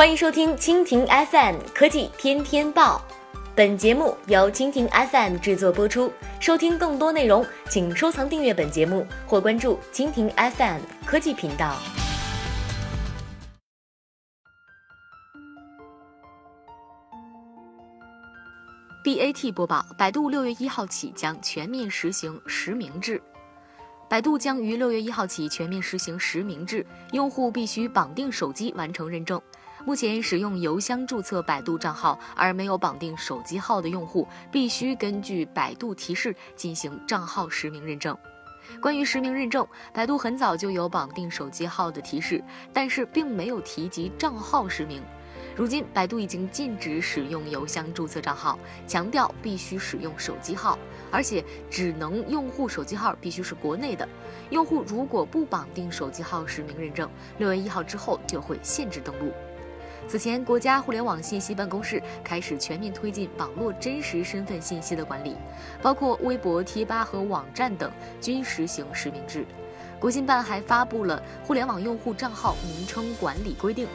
欢迎收听蜻蜓 FM 科技天天报，本节目由蜻蜓 FM 制作播出。收听更多内容，请收藏订阅本节目或关注蜻蜓 FM 科技频道。BAT 播报：百度六月一号起将全面实行实名制。百度将于六月一号起全面实行实名制，用户必须绑定手机完成认证。目前使用邮箱注册百度账号而没有绑定手机号的用户，必须根据百度提示进行账号实名认证。关于实名认证，百度很早就有绑定手机号的提示，但是并没有提及账号实名。如今，百度已经禁止使用邮箱注册账号，强调必须使用手机号，而且只能用户手机号必须是国内的。用户如果不绑定手机号实名认证，六月一号之后就会限制登录。此前，国家互联网信息办公室开始全面推进网络真实身份信息的管理，包括微博、贴吧和网站等均实行实名制。国新办还发布了《互联网用户账号名称管理规定》。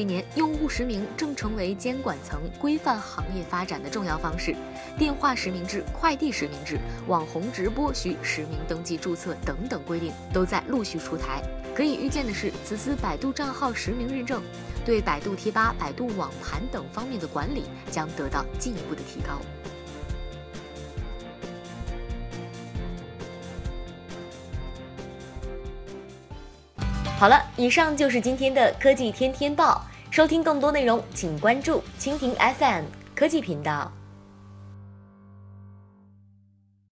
今年，用户实名正成为监管层规范行业发展的重要方式。电话实名制、快递实名制、网红直播需实名登记注册等等规定都在陆续出台。可以预见的是，此次百度账号实名认证，对百度贴吧、百度网盘等方面的管理将得到进一步的提高。好了，以上就是今天的科技天天报。收听更多内容，请关注蜻蜓 FM 科技频道。